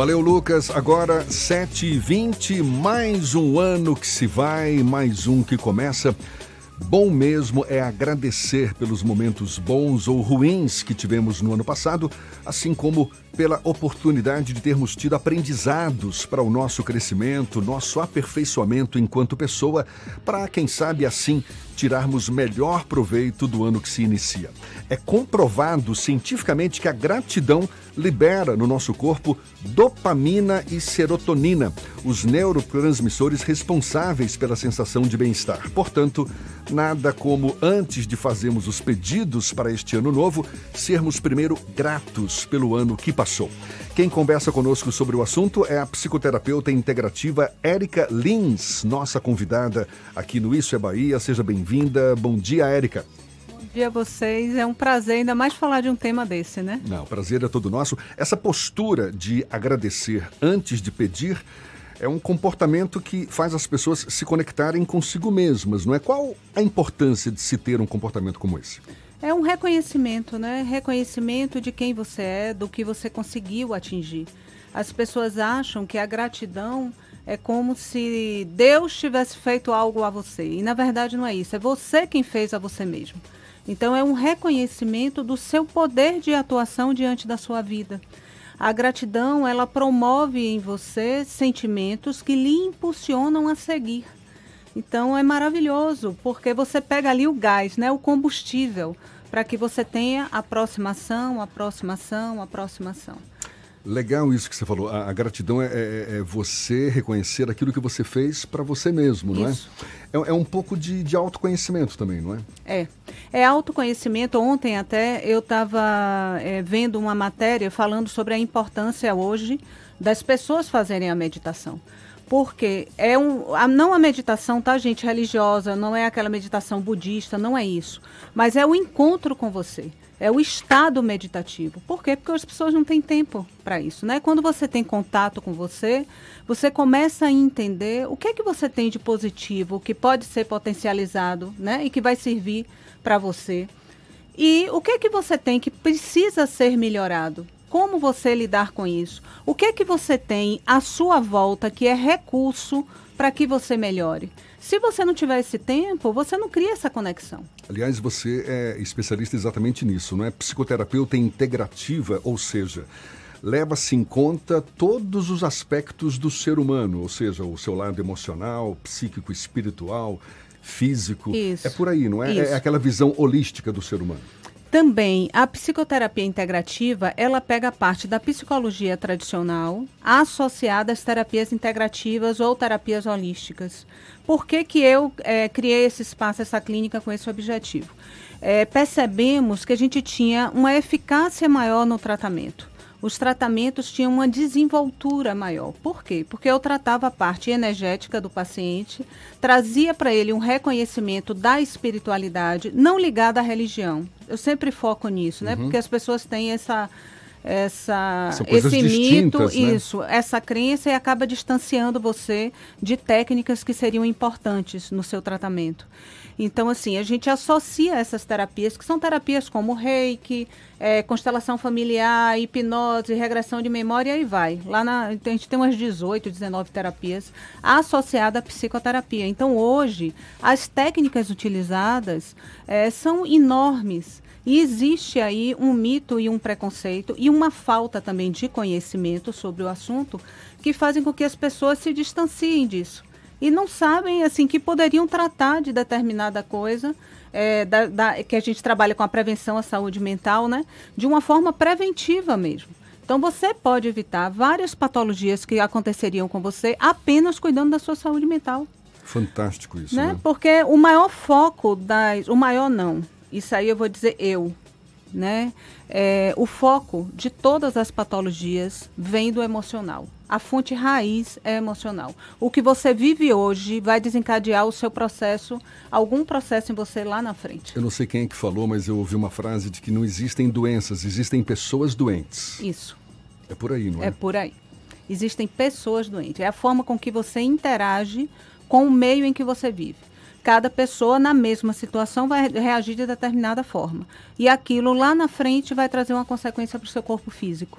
Valeu, Lucas. Agora, 7h20, mais um ano que se vai, mais um que começa. Bom mesmo é agradecer pelos momentos bons ou ruins que tivemos no ano passado, assim como pela oportunidade de termos tido aprendizados para o nosso crescimento, nosso aperfeiçoamento enquanto pessoa, para, quem sabe assim, tirarmos melhor proveito do ano que se inicia. É comprovado cientificamente que a gratidão libera no nosso corpo dopamina e serotonina, os neurotransmissores responsáveis pela sensação de bem-estar. Portanto, nada como antes de fazermos os pedidos para este ano novo, sermos primeiro gratos pelo ano que passou. Quem conversa conosco sobre o assunto é a psicoterapeuta integrativa Érica Lins, nossa convidada aqui no Isso é Bahia. Seja bem-vinda. Bom dia, Érica. Bom dia a vocês. É um prazer ainda mais falar de um tema desse, né? Não, o prazer é todo nosso. Essa postura de agradecer antes de pedir é um comportamento que faz as pessoas se conectarem consigo mesmas, não é? Qual a importância de se ter um comportamento como esse? É um reconhecimento, né? Reconhecimento de quem você é, do que você conseguiu atingir. As pessoas acham que a gratidão é como se Deus tivesse feito algo a você. E na verdade não é isso. É você quem fez a você mesmo. Então é um reconhecimento do seu poder de atuação diante da sua vida. A gratidão, ela promove em você sentimentos que lhe impulsionam a seguir. Então é maravilhoso, porque você pega ali o gás, né, o combustível, para que você tenha aproximação, aproximação, aproximação. Legal isso que você falou. A, a gratidão é, é, é, você reconhecer aquilo que você fez para você mesmo, não é? é? é? É um pouco de, de autoconhecimento também, não é? É. É autoconhecimento. Ontem até eu estava é, vendo uma matéria falando sobre a importância hoje das pessoas fazerem a meditação. Porque é um, a, não a meditação, tá, gente, religiosa, não é aquela meditação budista, não é isso. Mas é o encontro com você. É o estado meditativo. Por quê? Porque as pessoas não têm tempo para isso, né? Quando você tem contato com você, você começa a entender o que é que você tem de positivo, que pode ser potencializado, né? E que vai servir para você. E o que é que você tem que precisa ser melhorado? Como você lidar com isso? O que é que você tem à sua volta que é recurso para que você melhore? Se você não tiver esse tempo, você não cria essa conexão. Aliás, você é especialista exatamente nisso, não é? Psicoterapeuta integrativa, ou seja, leva-se em conta todos os aspectos do ser humano, ou seja, o seu lado emocional, psíquico, espiritual, físico. Isso. É por aí, não é? É aquela visão holística do ser humano. Também a psicoterapia integrativa, ela pega parte da psicologia tradicional associada às terapias integrativas ou terapias holísticas. Por que, que eu é, criei esse espaço, essa clínica com esse objetivo? É, percebemos que a gente tinha uma eficácia maior no tratamento os tratamentos tinham uma desenvoltura maior. Por quê? Porque eu tratava a parte energética do paciente, trazia para ele um reconhecimento da espiritualidade, não ligada à religião. Eu sempre foco nisso, né? Uhum. Porque as pessoas têm essa essa esse mito, né? isso, essa crença e acaba distanciando você de técnicas que seriam importantes no seu tratamento. Então, assim, a gente associa essas terapias, que são terapias como reiki, é, constelação familiar, hipnose, regressão de memória e vai. Lá na, a gente tem umas 18, 19 terapias associadas à psicoterapia. Então, hoje, as técnicas utilizadas é, são enormes. E existe aí um mito e um preconceito e uma falta também de conhecimento sobre o assunto que fazem com que as pessoas se distanciem disso e não sabem assim que poderiam tratar de determinada coisa é, da, da, que a gente trabalha com a prevenção à saúde mental, né? De uma forma preventiva mesmo. Então você pode evitar várias patologias que aconteceriam com você apenas cuidando da sua saúde mental. Fantástico isso, né? né? Porque o maior foco das, o maior não. Isso aí eu vou dizer eu, né? É, o foco de todas as patologias vem do emocional. A fonte raiz é emocional. O que você vive hoje vai desencadear o seu processo, algum processo em você lá na frente. Eu não sei quem é que falou, mas eu ouvi uma frase de que não existem doenças, existem pessoas doentes. Isso. É por aí, não é? É por aí. Existem pessoas doentes. É a forma com que você interage com o meio em que você vive cada pessoa na mesma situação vai reagir de determinada forma. E aquilo lá na frente vai trazer uma consequência para o seu corpo físico.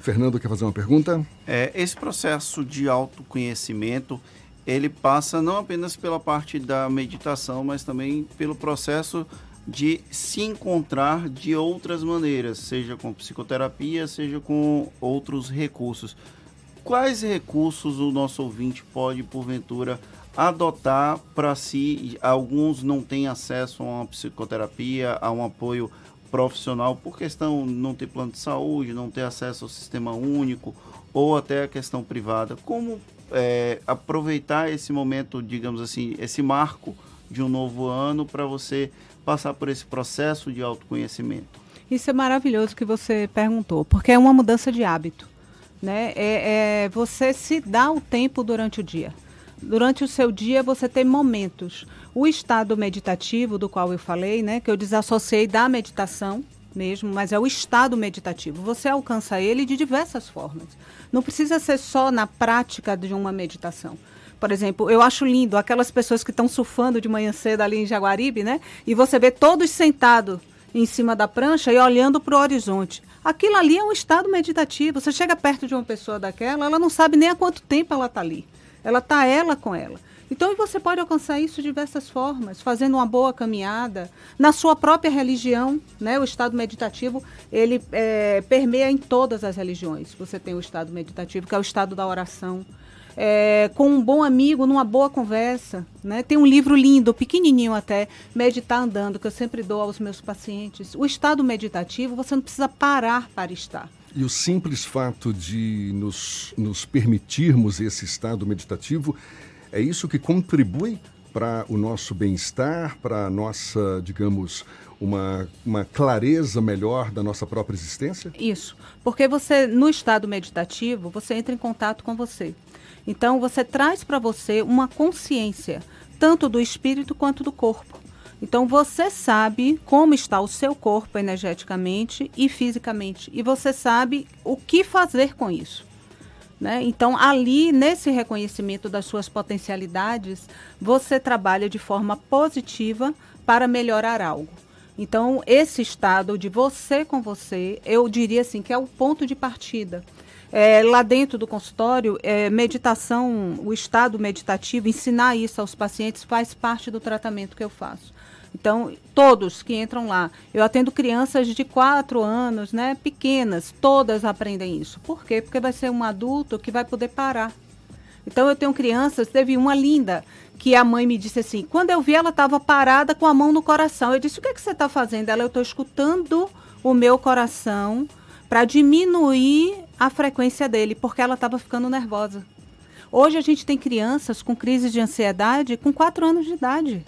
Fernando quer fazer uma pergunta? É, esse processo de autoconhecimento, ele passa não apenas pela parte da meditação, mas também pelo processo de se encontrar de outras maneiras, seja com psicoterapia, seja com outros recursos. Quais recursos o nosso ouvinte pode, porventura, adotar para si? Alguns não têm acesso a uma psicoterapia, a um apoio profissional por questão não ter plano de saúde, não ter acesso ao sistema único ou até a questão privada. Como é, aproveitar esse momento, digamos assim, esse marco de um novo ano para você passar por esse processo de autoconhecimento? Isso é maravilhoso que você perguntou, porque é uma mudança de hábito. Né? É, é você se dá o tempo durante o dia. Durante o seu dia você tem momentos. O estado meditativo do qual eu falei, né, que eu desassociei da meditação mesmo, mas é o estado meditativo. Você alcança ele de diversas formas. Não precisa ser só na prática de uma meditação. Por exemplo, eu acho lindo aquelas pessoas que estão surfando de manhã cedo ali em Jaguaribe, né? E você vê todos sentados em cima da prancha e olhando para o horizonte. Aquilo ali é um estado meditativo. Você chega perto de uma pessoa daquela, ela não sabe nem há quanto tempo ela está ali. Ela está ela com ela. Então você pode alcançar isso de diversas formas, fazendo uma boa caminhada na sua própria religião, né? O estado meditativo ele é, permeia em todas as religiões. Você tem o estado meditativo que é o estado da oração, é, com um bom amigo, numa boa conversa. Né? Tem um livro lindo, pequenininho até, Meditar Andando, que eu sempre dou aos meus pacientes. O estado meditativo, você não precisa parar para estar. E o simples fato de nos, nos permitirmos esse estado meditativo, é isso que contribui para o nosso bem-estar, para a nossa, digamos, uma, uma clareza melhor da nossa própria existência? Isso, porque você, no estado meditativo, você entra em contato com você. Então, você traz para você uma consciência, tanto do espírito quanto do corpo. Então, você sabe como está o seu corpo energeticamente e fisicamente. E você sabe o que fazer com isso. Né? Então, ali, nesse reconhecimento das suas potencialidades, você trabalha de forma positiva para melhorar algo. Então, esse estado de você com você, eu diria assim, que é o ponto de partida. É, lá dentro do consultório, é, meditação, o estado meditativo, ensinar isso aos pacientes faz parte do tratamento que eu faço. Então, todos que entram lá, eu atendo crianças de 4 anos, né, pequenas, todas aprendem isso. Por quê? Porque vai ser um adulto que vai poder parar. Então, eu tenho crianças, teve uma linda, que a mãe me disse assim, quando eu vi ela estava parada com a mão no coração. Eu disse, o que, é que você está fazendo? Ela, eu estou escutando o meu coração para diminuir a frequência dele, porque ela estava ficando nervosa. Hoje a gente tem crianças com crise de ansiedade com 4 anos de idade.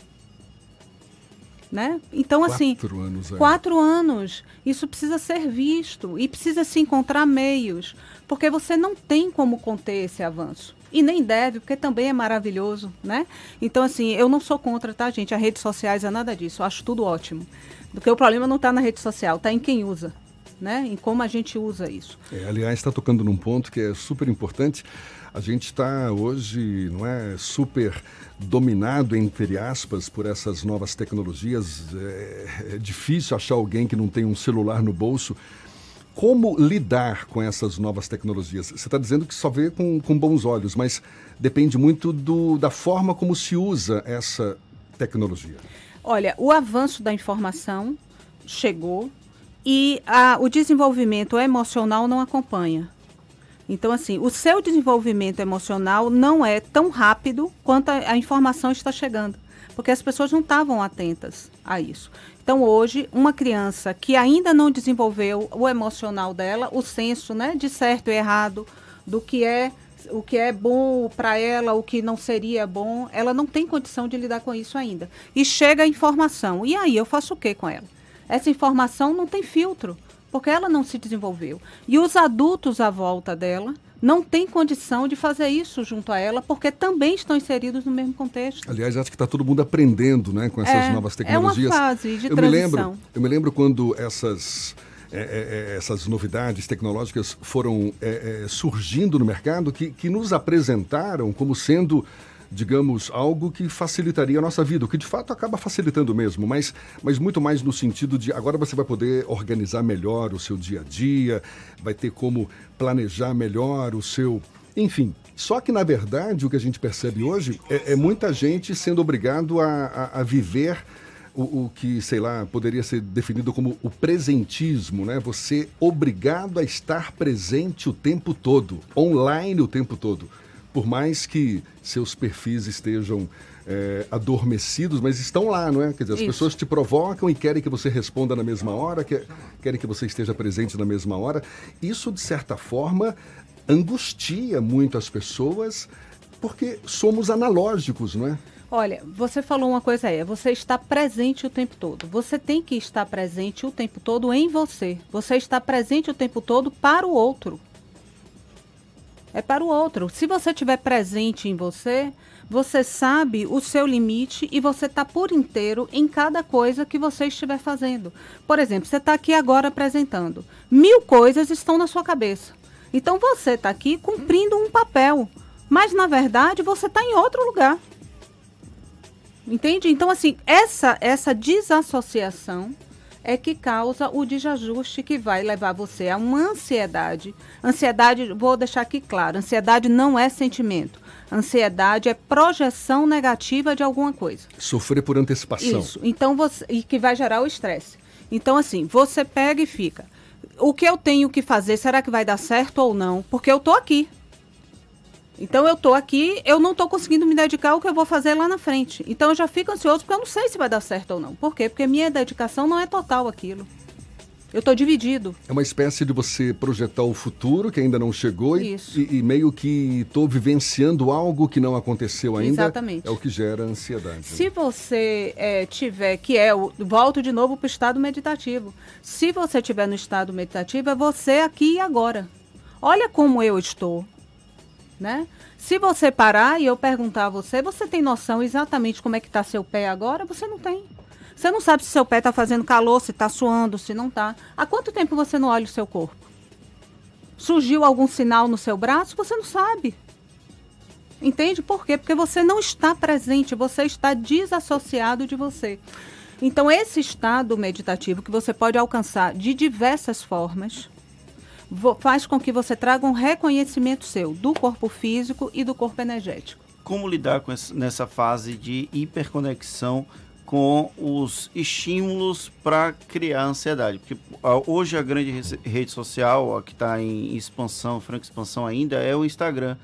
Né? Então, quatro assim, anos, é. quatro anos, isso precisa ser visto e precisa se encontrar meios, porque você não tem como conter esse avanço. E nem deve, porque também é maravilhoso, né? Então, assim, eu não sou contra, tá, gente? As redes sociais é nada disso, eu acho tudo ótimo. Porque o problema não está na rede social, está em quem usa né, em como a gente usa isso. É, aliás, está tocando num ponto que é super importante. A gente está hoje, não é, super dominado entre aspas por essas novas tecnologias. É, é difícil achar alguém que não tem um celular no bolso. Como lidar com essas novas tecnologias? Você está dizendo que só vê com, com bons olhos, mas depende muito do, da forma como se usa essa tecnologia. Olha, o avanço da informação chegou, e a, o desenvolvimento emocional não acompanha. Então, assim, o seu desenvolvimento emocional não é tão rápido quanto a, a informação está chegando, porque as pessoas não estavam atentas a isso. Então, hoje, uma criança que ainda não desenvolveu o emocional dela, o senso né, de certo e errado, do que é o que é bom para ela, o que não seria bom, ela não tem condição de lidar com isso ainda. E chega a informação. E aí, eu faço o que com ela? essa informação não tem filtro, porque ela não se desenvolveu. E os adultos à volta dela não têm condição de fazer isso junto a ela, porque também estão inseridos no mesmo contexto. Aliás, acho que está todo mundo aprendendo né, com essas é, novas tecnologias. É uma fase de eu transição. Me lembro, eu me lembro quando essas... É, é, é essas novidades tecnológicas foram é, é, surgindo no mercado que, que nos apresentaram como sendo digamos, algo que facilitaria a nossa vida, o que de fato acaba facilitando mesmo, mas, mas muito mais no sentido de agora você vai poder organizar melhor o seu dia a dia, vai ter como planejar melhor o seu. Enfim, só que na verdade o que a gente percebe hoje é, é muita gente sendo obrigado a, a, a viver o, o, que, sei lá, poderia ser definido como o presentismo, né? Você obrigado a estar presente o tempo todo, online o tempo todo. Por mais que seus perfis estejam é, adormecidos, mas estão lá, não é? Quer dizer, as Isso. pessoas te provocam e querem que você responda na mesma hora, querem que você esteja presente na mesma hora. Isso, de certa forma, angustia muito as pessoas, porque somos analógicos, não é? Olha, você falou uma coisa aí, você está presente o tempo todo. Você tem que estar presente o tempo todo em você. Você está presente o tempo todo para o outro. É para o outro. Se você estiver presente em você, você sabe o seu limite e você está por inteiro em cada coisa que você estiver fazendo. Por exemplo, você está aqui agora apresentando. Mil coisas estão na sua cabeça. Então você está aqui cumprindo um papel. Mas na verdade você está em outro lugar. Entende? Então, assim, essa, essa desassociação é que causa o desajuste que vai levar você a uma ansiedade. Ansiedade, vou deixar aqui claro, ansiedade não é sentimento. Ansiedade é projeção negativa de alguma coisa. Sofrer por antecipação. Isso. Então você e que vai gerar o estresse. Então assim, você pega e fica. O que eu tenho que fazer? Será que vai dar certo ou não? Porque eu tô aqui. Então eu tô aqui, eu não tô conseguindo me dedicar ao que eu vou fazer lá na frente. Então eu já fico ansioso porque eu não sei se vai dar certo ou não. Por quê? Porque minha dedicação não é total aquilo. Eu estou dividido. É uma espécie de você projetar o futuro que ainda não chegou e, e, e, meio que estou vivenciando algo que não aconteceu ainda. Exatamente. É o que gera ansiedade. Né? Se você é, tiver, que é, o, volto de novo para o estado meditativo. Se você estiver no estado meditativo, é você aqui e agora. Olha como eu estou né? Se você parar e eu perguntar a você, você tem noção exatamente como é que está seu pé agora? Você não tem. Você não sabe se seu pé está fazendo calor, se está suando, se não está. Há quanto tempo você não olha o seu corpo? Surgiu algum sinal no seu braço? Você não sabe. Entende por quê? Porque você não está presente, você está desassociado de você. Então, esse estado meditativo que você pode alcançar de diversas formas, faz com que você traga um reconhecimento seu do corpo físico e do corpo energético. Como lidar com essa, nessa fase de hiperconexão com os estímulos para criar ansiedade? Porque hoje a grande rede social, que está em expansão, franca expansão ainda, é o Instagram.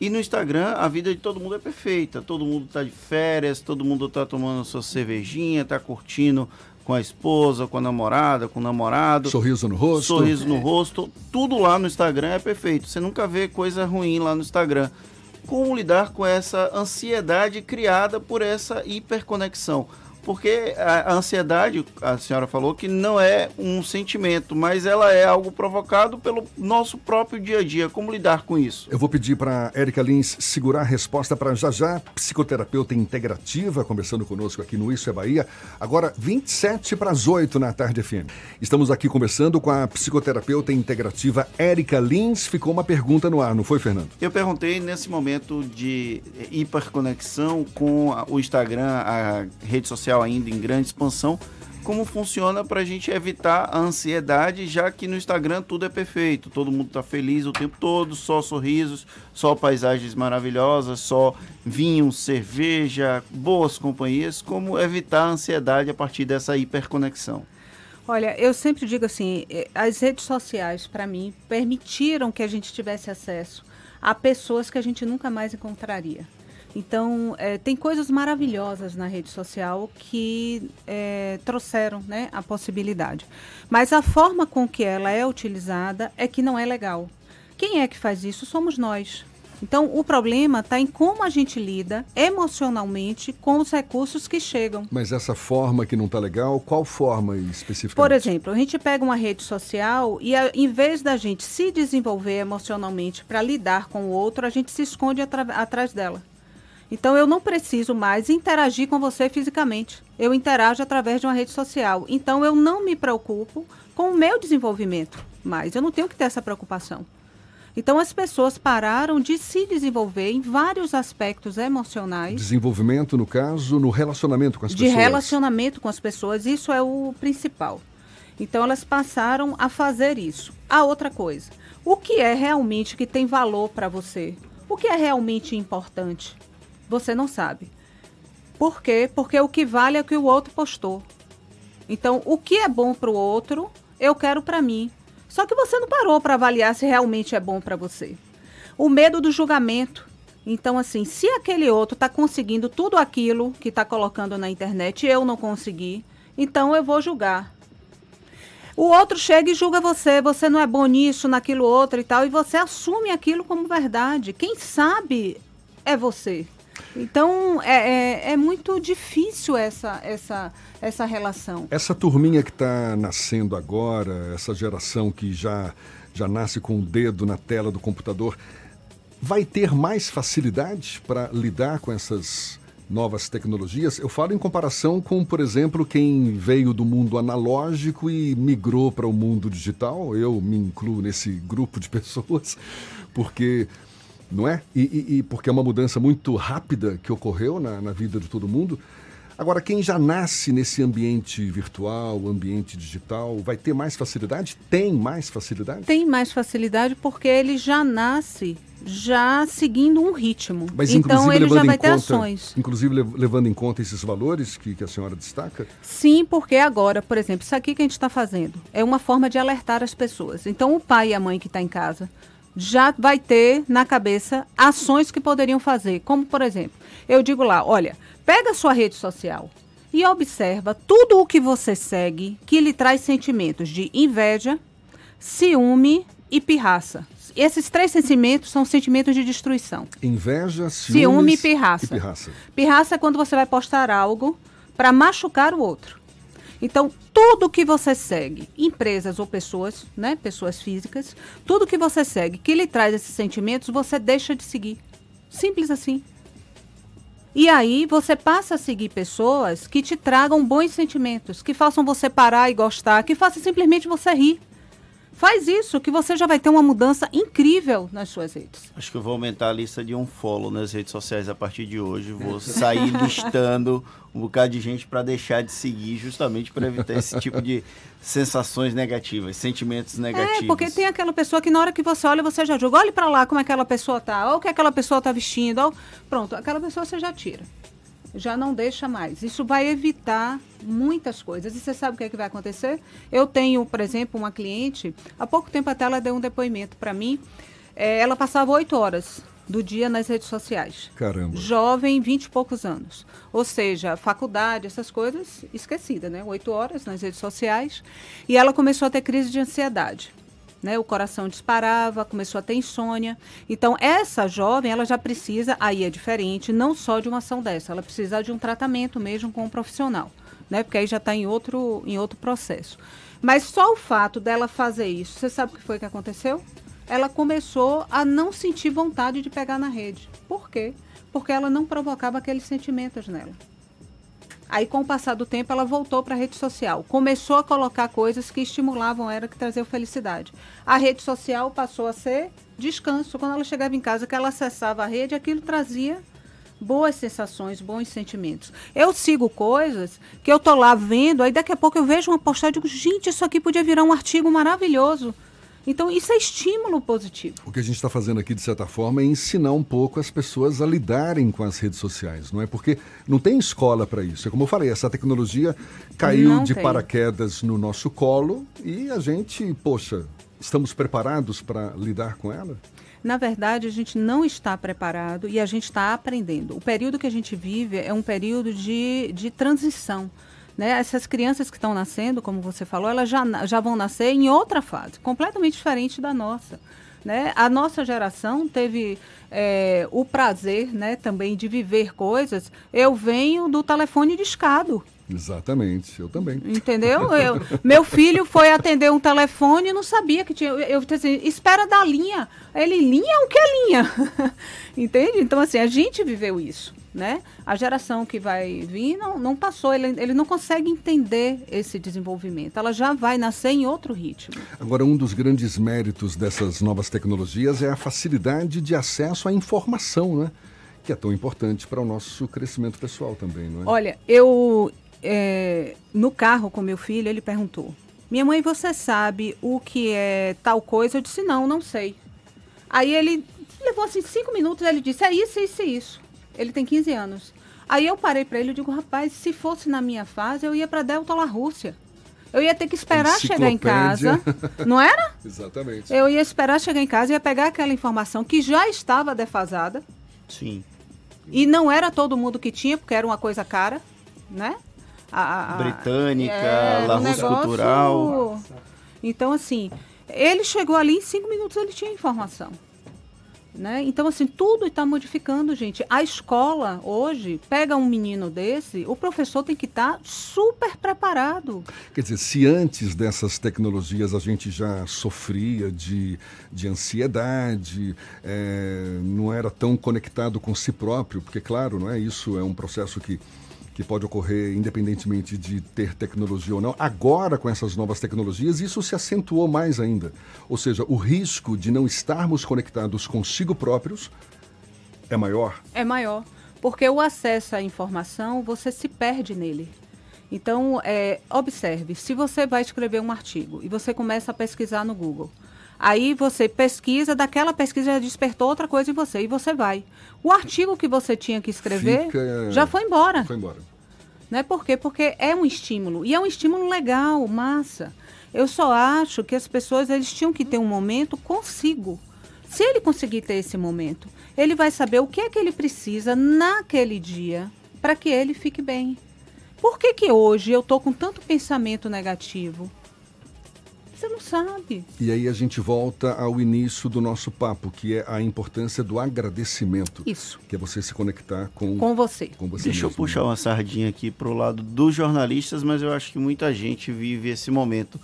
E no Instagram a vida de todo mundo é perfeita. Todo mundo está de férias, todo mundo está tomando sua cervejinha, está curtindo com a esposa, com a namorada, com o namorado. Sorriso no rosto. Sorriso no rosto. Tudo lá no Instagram é perfeito. Você nunca vê coisa ruim lá no Instagram. Como lidar com essa ansiedade criada por essa hiperconexão? Porque a ansiedade, a senhora falou que não é um sentimento, mas ela é algo provocado pelo nosso próprio dia a dia. Como lidar com isso? Eu vou pedir para Érica Lins segurar a resposta para já já, psicoterapeuta integrativa, conversando conosco aqui no Isso é Bahia. Agora, 27 para as 8 na tarde FM. Estamos aqui conversando com a psicoterapeuta integrativa Érica Lins. Ficou uma pergunta no ar, não foi, Fernando? Eu perguntei nesse momento de hiperconexão com o Instagram, a rede social ainda em grande expansão, como funciona para a gente evitar a ansiedade, já que no Instagram tudo é perfeito, todo mundo está feliz o tempo todo, só sorrisos, só paisagens maravilhosas, só vinho, cerveja, boas companhias. Como evitar a ansiedade a partir dessa hiperconexão? Olha, eu sempre digo assim, eh, as redes sociais, para mim, permitiram que a gente tivesse acesso a pessoas que a gente nunca mais encontraria. Então, é, tem coisas maravilhosas na rede social que é, trouxeram né, a possibilidade. Mas a forma com que ela é utilizada é que não é legal. Quem é que faz isso? Somos nós. Então, o problema está em como a gente lida emocionalmente com os recursos que chegam. Mas essa forma que não está legal, qual forma especificamente? Por exemplo, a gente pega uma rede social e, a, em vez da gente se desenvolver emocionalmente para lidar com o outro, a gente se esconde atrás dela. Então eu não preciso mais interagir com você fisicamente. Eu interajo através de uma rede social. Então eu não me preocupo com o meu desenvolvimento, mas eu não tenho que ter essa preocupação. Então as pessoas pararam de se desenvolver em vários aspectos emocionais. Desenvolvimento, no caso, no relacionamento com as de pessoas. De relacionamento com as pessoas, isso é o principal. Então elas passaram a fazer isso. A outra coisa, o que é realmente que tem valor para você? O que é realmente importante? Você não sabe. Por quê? Porque o que vale é o que o outro postou. Então, o que é bom para o outro, eu quero para mim. Só que você não parou para avaliar se realmente é bom para você. O medo do julgamento. Então, assim, se aquele outro está conseguindo tudo aquilo que está colocando na internet e eu não consegui, então eu vou julgar. O outro chega e julga você, você não é bom nisso, naquilo outro e tal, e você assume aquilo como verdade. Quem sabe é você. Então é, é, é muito difícil essa, essa, essa relação. Essa turminha que está nascendo agora, essa geração que já, já nasce com o dedo na tela do computador, vai ter mais facilidade para lidar com essas novas tecnologias. Eu falo em comparação com, por exemplo, quem veio do mundo analógico e migrou para o mundo digital. Eu me incluo nesse grupo de pessoas, porque não é? E, e, e, porque é uma mudança muito rápida que ocorreu na, na, vida de todo mundo. Agora, quem já nasce nesse ambiente virtual, ambiente digital, vai ter mais facilidade? Tem mais facilidade? Tem mais facilidade porque ele já nasce já seguindo um ritmo. Mas, então ele já vai ter conta, ações. Inclusive levando em conta esses valores que, que a senhora destaca? Sim, porque agora, por exemplo, isso aqui que a gente está fazendo é uma forma de alertar as pessoas. Então o pai e a mãe que está em casa já vai ter na cabeça ações que poderiam fazer. Como, por exemplo, eu digo lá, olha, pega a sua rede social e observa tudo o que você segue que lhe traz sentimentos de inveja, ciúme e pirraça. Esses três sentimentos são sentimentos de destruição. Inveja, ciúme e pirraça. e pirraça. Pirraça é quando você vai postar algo para machucar o outro. Então, tudo que você segue, empresas ou pessoas, né, pessoas físicas, tudo que você segue que lhe traz esses sentimentos, você deixa de seguir. Simples assim. E aí você passa a seguir pessoas que te tragam bons sentimentos, que façam você parar e gostar, que façam simplesmente você rir. Faz isso, que você já vai ter uma mudança incrível nas suas redes. Acho que eu vou aumentar a lista de um follow nas redes sociais a partir de hoje. Vou sair listando um bocado de gente para deixar de seguir, justamente para evitar esse tipo de sensações negativas, sentimentos negativos. É, porque tem aquela pessoa que na hora que você olha, você já julga. Olhe para lá como aquela pessoa tá, olha o que aquela pessoa tá vestindo. Pronto, aquela pessoa você já tira já não deixa mais. Isso vai evitar muitas coisas. E você sabe o que, é que vai acontecer? Eu tenho, por exemplo, uma cliente, há pouco tempo até ela deu um depoimento para mim. É, ela passava oito horas do dia nas redes sociais. Caramba. Jovem, vinte e poucos anos. Ou seja, faculdade, essas coisas, esquecida, né? Oito horas nas redes sociais. E ela começou a ter crise de ansiedade né? O coração disparava, começou a ter insônia. Então, essa jovem, ela já precisa, aí é diferente, não só de uma ação dessa, ela precisa de um tratamento mesmo com um profissional, né? Porque aí já está em outro, em outro processo. Mas só o fato dela fazer isso, você sabe o que foi que aconteceu? Ela começou a não sentir vontade de pegar na rede. Por quê? Porque ela não provocava aqueles sentimentos nela. Aí, com o passar do tempo, ela voltou para a rede social. Começou a colocar coisas que estimulavam ela, que traziam felicidade. A rede social passou a ser descanso. Quando ela chegava em casa, que ela acessava a rede, aquilo trazia boas sensações, bons sentimentos. Eu sigo coisas que eu tô lá vendo, aí daqui a pouco eu vejo uma postagem e digo, gente, isso aqui podia virar um artigo maravilhoso. Então, isso é estímulo positivo. O que a gente está fazendo aqui, de certa forma, é ensinar um pouco as pessoas a lidarem com as redes sociais, não é? Porque não tem escola para isso. É como eu falei, essa tecnologia caiu não de tem. paraquedas no nosso colo e a gente, poxa, estamos preparados para lidar com ela? Na verdade, a gente não está preparado e a gente está aprendendo. O período que a gente vive é um período de, de transição. Né? Essas crianças que estão nascendo, como você falou, elas já, já vão nascer em outra fase, completamente diferente da nossa. Né? A nossa geração teve é, o prazer né, também de viver coisas. Eu venho do telefone discado. Exatamente, eu também. Entendeu? Eu, meu filho foi atender um telefone e não sabia que tinha. Eu, eu assim, espera da linha. Ele, linha? O que é linha? Entende? Então, assim, a gente viveu isso. Né? A geração que vai vir não, não passou, ele, ele não consegue entender esse desenvolvimento. Ela já vai nascer em outro ritmo. Agora, um dos grandes méritos dessas novas tecnologias é a facilidade de acesso à informação, né? Que é tão importante para o nosso crescimento pessoal também, não é? Olha, eu é, no carro com meu filho, ele perguntou: Minha mãe, você sabe o que é tal coisa? Eu disse: Não, não sei. Aí ele levou assim cinco minutos, ele disse: É isso, isso e isso. Ele tem 15 anos. Aí eu parei para ele e digo, rapaz, se fosse na minha fase, eu ia para Delta La Rússia. Eu ia ter que esperar chegar em casa. Não era? Exatamente. Eu ia esperar chegar em casa, ia pegar aquela informação que já estava defasada. Sim. E não era todo mundo que tinha, porque era uma coisa cara, né? A, a, Britânica, é, La Rússia negócio... Cultural. Então, assim, ele chegou ali em cinco minutos, ele tinha informação. Né? Então, assim, tudo está modificando, gente. A escola, hoje, pega um menino desse, o professor tem que estar tá super preparado. Quer dizer, se antes dessas tecnologias a gente já sofria de, de ansiedade, é, não era tão conectado com si próprio, porque, claro, não é isso, é um processo que que pode ocorrer independentemente de ter tecnologia ou não. Agora, com essas novas tecnologias, isso se acentuou mais ainda. Ou seja, o risco de não estarmos conectados consigo próprios é maior. É maior, porque o acesso à informação, você se perde nele. Então, é, observe, se você vai escrever um artigo e você começa a pesquisar no Google, Aí você pesquisa, daquela pesquisa já despertou outra coisa em você e você vai. O artigo que você tinha que escrever Fica... já foi embora. Foi embora. Né? Por quê? Porque é um estímulo. E é um estímulo legal, massa. Eu só acho que as pessoas eles tinham que ter um momento consigo. Se ele conseguir ter esse momento, ele vai saber o que é que ele precisa naquele dia para que ele fique bem. Por que, que hoje eu estou com tanto pensamento negativo? Você não sabe. E aí a gente volta ao início do nosso papo, que é a importância do agradecimento. Isso. Que é você se conectar com, com você. Com você Deixa mesmo. eu puxar uma sardinha aqui para o lado dos jornalistas, mas eu acho que muita gente vive esse momento.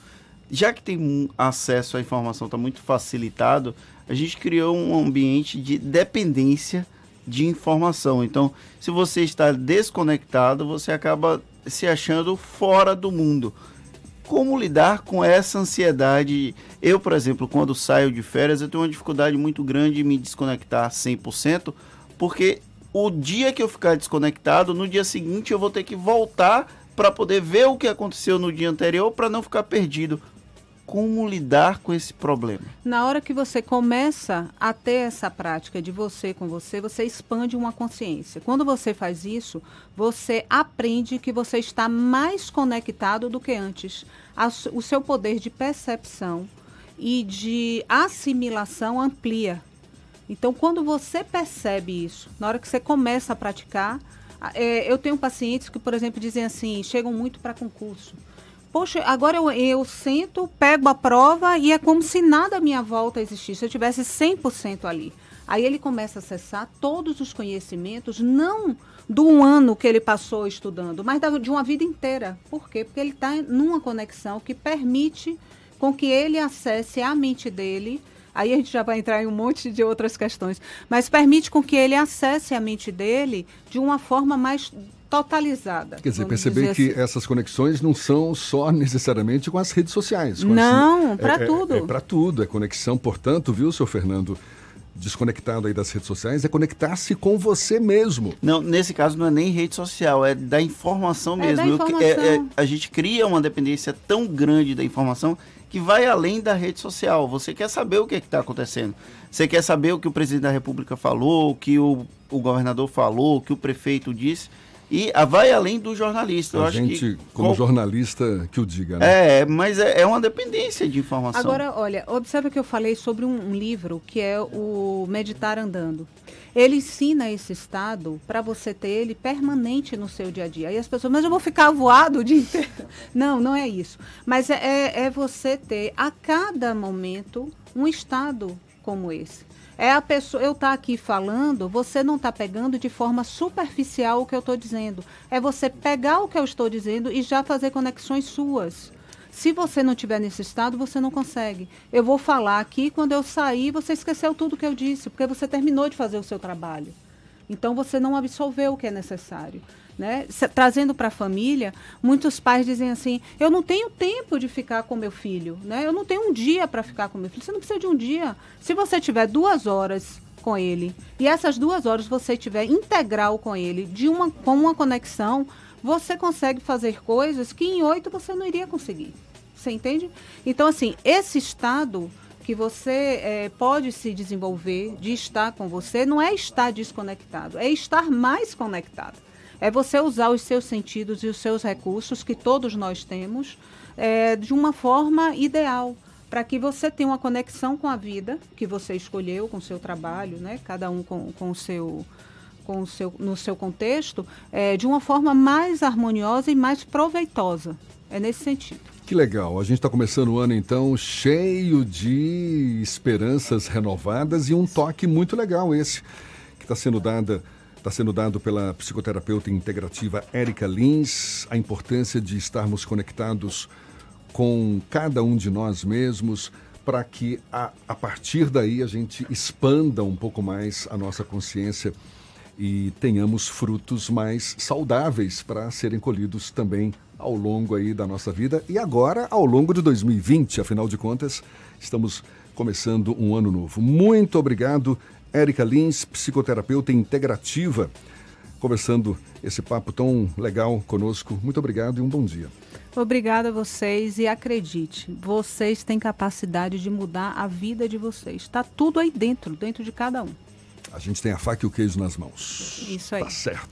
Já que tem acesso à informação, está muito facilitado, a gente criou um ambiente de dependência de informação. Então, se você está desconectado, você acaba se achando fora do mundo como lidar com essa ansiedade. Eu, por exemplo, quando saio de férias, eu tenho uma dificuldade muito grande de me desconectar 100%, porque o dia que eu ficar desconectado, no dia seguinte eu vou ter que voltar para poder ver o que aconteceu no dia anterior para não ficar perdido como lidar com esse problema? Na hora que você começa a ter essa prática de você com você, você expande uma consciência. Quando você faz isso, você aprende que você está mais conectado do que antes. o seu poder de percepção e de assimilação amplia. Então, quando você percebe isso, na hora que você começa a praticar, é, eu tenho pacientes que, por exemplo, dizem assim, chegam muito para concurso poxa, agora eu, eu sento, pego a prova e é como se nada à minha volta existisse, eu tivesse 100% ali. Aí ele começa a acessar todos os conhecimentos, não do ano que ele passou estudando, mas da, de uma vida inteira. Por quê? Porque ele está numa conexão que permite com que ele acesse a mente dele. Aí a gente já vai entrar em um monte de outras questões, mas permite com que ele acesse a mente dele de uma forma mais totalizada. Quer dizer, perceber dizer que assim. essas conexões não são só necessariamente com as redes sociais. Não, para é, tudo. É, é para tudo, é conexão, portanto, viu, seu Fernando? Desconectado aí das redes sociais, é conectar-se com você mesmo. Não, nesse caso não é nem rede social, é da informação mesmo. É da informação. É, é, a gente cria uma dependência tão grande da informação que vai além da rede social. Você quer saber o que é está acontecendo. Você quer saber o que o presidente da República falou, o que o, o governador falou, o que o prefeito disse e vai além do jornalista. A Eu gente, que, como jornalista, que o diga, né? É, mas é, é, uma dependência de informação. Agora, olha, observa que eu falei sobre um, um livro que é o Meditar Andando. Ele ensina esse estado para você ter ele permanente no seu dia a dia. Aí as pessoas, mas eu vou ficar voado o dia inteiro. Não, não é isso. Mas é, é, é você ter a cada momento um estado como esse. É a pessoa, eu estar tá aqui falando, você não está pegando de forma superficial o que eu estou dizendo. É você pegar o que eu estou dizendo e já fazer conexões suas. Se você não tiver nesse estado, você não consegue. Eu vou falar aqui, quando eu sair, você esqueceu tudo que eu disse, porque você terminou de fazer o seu trabalho. Então você não absolveu o que é necessário. Né? Trazendo para a família, muitos pais dizem assim: eu não tenho tempo de ficar com meu filho, né? eu não tenho um dia para ficar com meu filho. Você não precisa de um dia. Se você tiver duas horas com ele e essas duas horas você tiver integral com ele, de uma, com uma conexão, você consegue fazer coisas que em oito você não iria conseguir. Você entende? Então, assim, esse estado que você é, pode se desenvolver de estar com você não é estar desconectado, é estar mais conectado. É você usar os seus sentidos e os seus recursos, que todos nós temos, é, de uma forma ideal, para que você tenha uma conexão com a vida que você escolheu, com o seu trabalho, né? cada um com, com o seu. Com o seu, no seu contexto, é, de uma forma mais harmoniosa e mais proveitosa. É nesse sentido. Que legal. A gente está começando o ano, então, cheio de esperanças renovadas e um toque muito legal esse que está sendo dada Está sendo dado pela psicoterapeuta integrativa Érica Lins a importância de estarmos conectados com cada um de nós mesmos para que a, a partir daí a gente expanda um pouco mais a nossa consciência e tenhamos frutos mais saudáveis para serem colhidos também ao longo aí da nossa vida e agora ao longo de 2020, afinal de contas, estamos começando um ano novo. Muito obrigado, Érica Lins, psicoterapeuta integrativa, conversando esse papo tão legal conosco. Muito obrigado e um bom dia. Obrigada a vocês e acredite, vocês têm capacidade de mudar a vida de vocês. Está tudo aí dentro, dentro de cada um. A gente tem a faca e o queijo nas mãos. Isso aí. Tá certo.